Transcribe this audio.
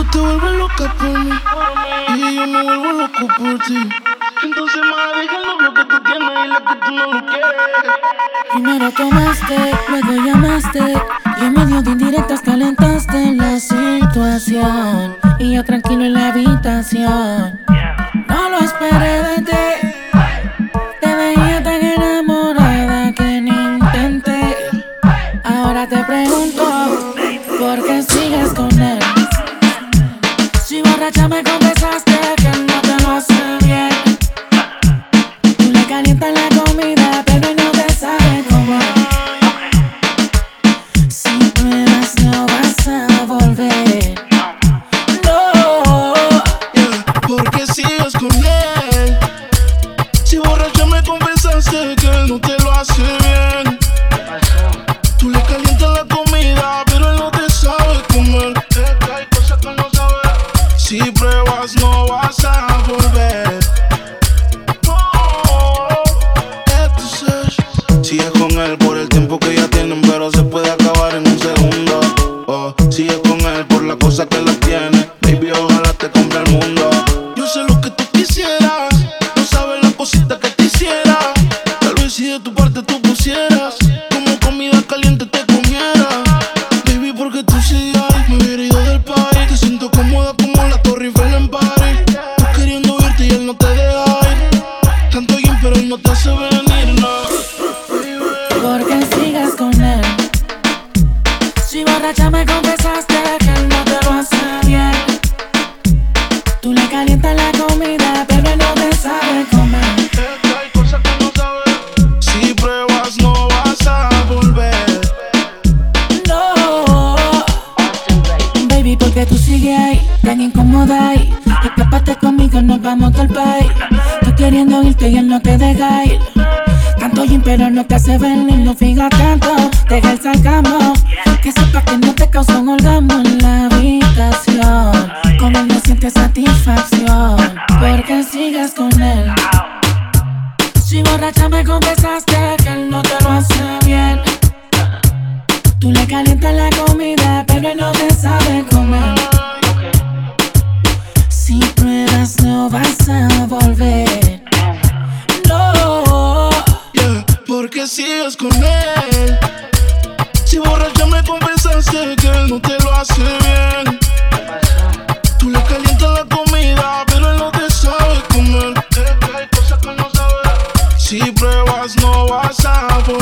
Tú te vuelves loca por mí y yo me vuelvo loco por ti. Entonces, más déjanos lo que tú tienes y lo que tú no lo quieres. Primero tomaste, luego llamaste y en medio de indirectas calentaste la situación. Y yo tranquilo en la habitación. No lo esperé de ti. Te veía tan enamorada que ni intenté. Ahora te pregunto, ¿por qué me confesaste que no te lo hace bien. Le calientas la comida, pero no pero se puede acabar en un segundo. Oh, sigue con él por la cosa que la tiene. Baby, ojalá te compre el mundo. Yo sé lo que tú quisieras, no sabes la cosita que te hiciera. Tal vez si de tu parte tú pusieras, como comida caliente te Si borracha me confesaste que él no te lo hace bien. Tú le calientas la comida, pero no te sabe comer. Hay cosas que no sabes. Si pruebas, no vas a volver. No. Baby, porque tú sigues ahí, tan incómoda ahí. Escápate conmigo, nos vamos del país. Tú queriendo irte y él no te deja ir. Tanto gym, pero no te hace venir, no fija tanto. Deja el sarcasmo. Satisfacción. Porque sigues con él. Si borracha me confesaste que él no te lo hace bien. Tú le calientas la comida, pero él no te sabe comer. Si pruebas, no vas a volver. No. Yeah, porque sigues con él. Si borracha me confesaste que él no te lo hace Si pruebas no vas a poder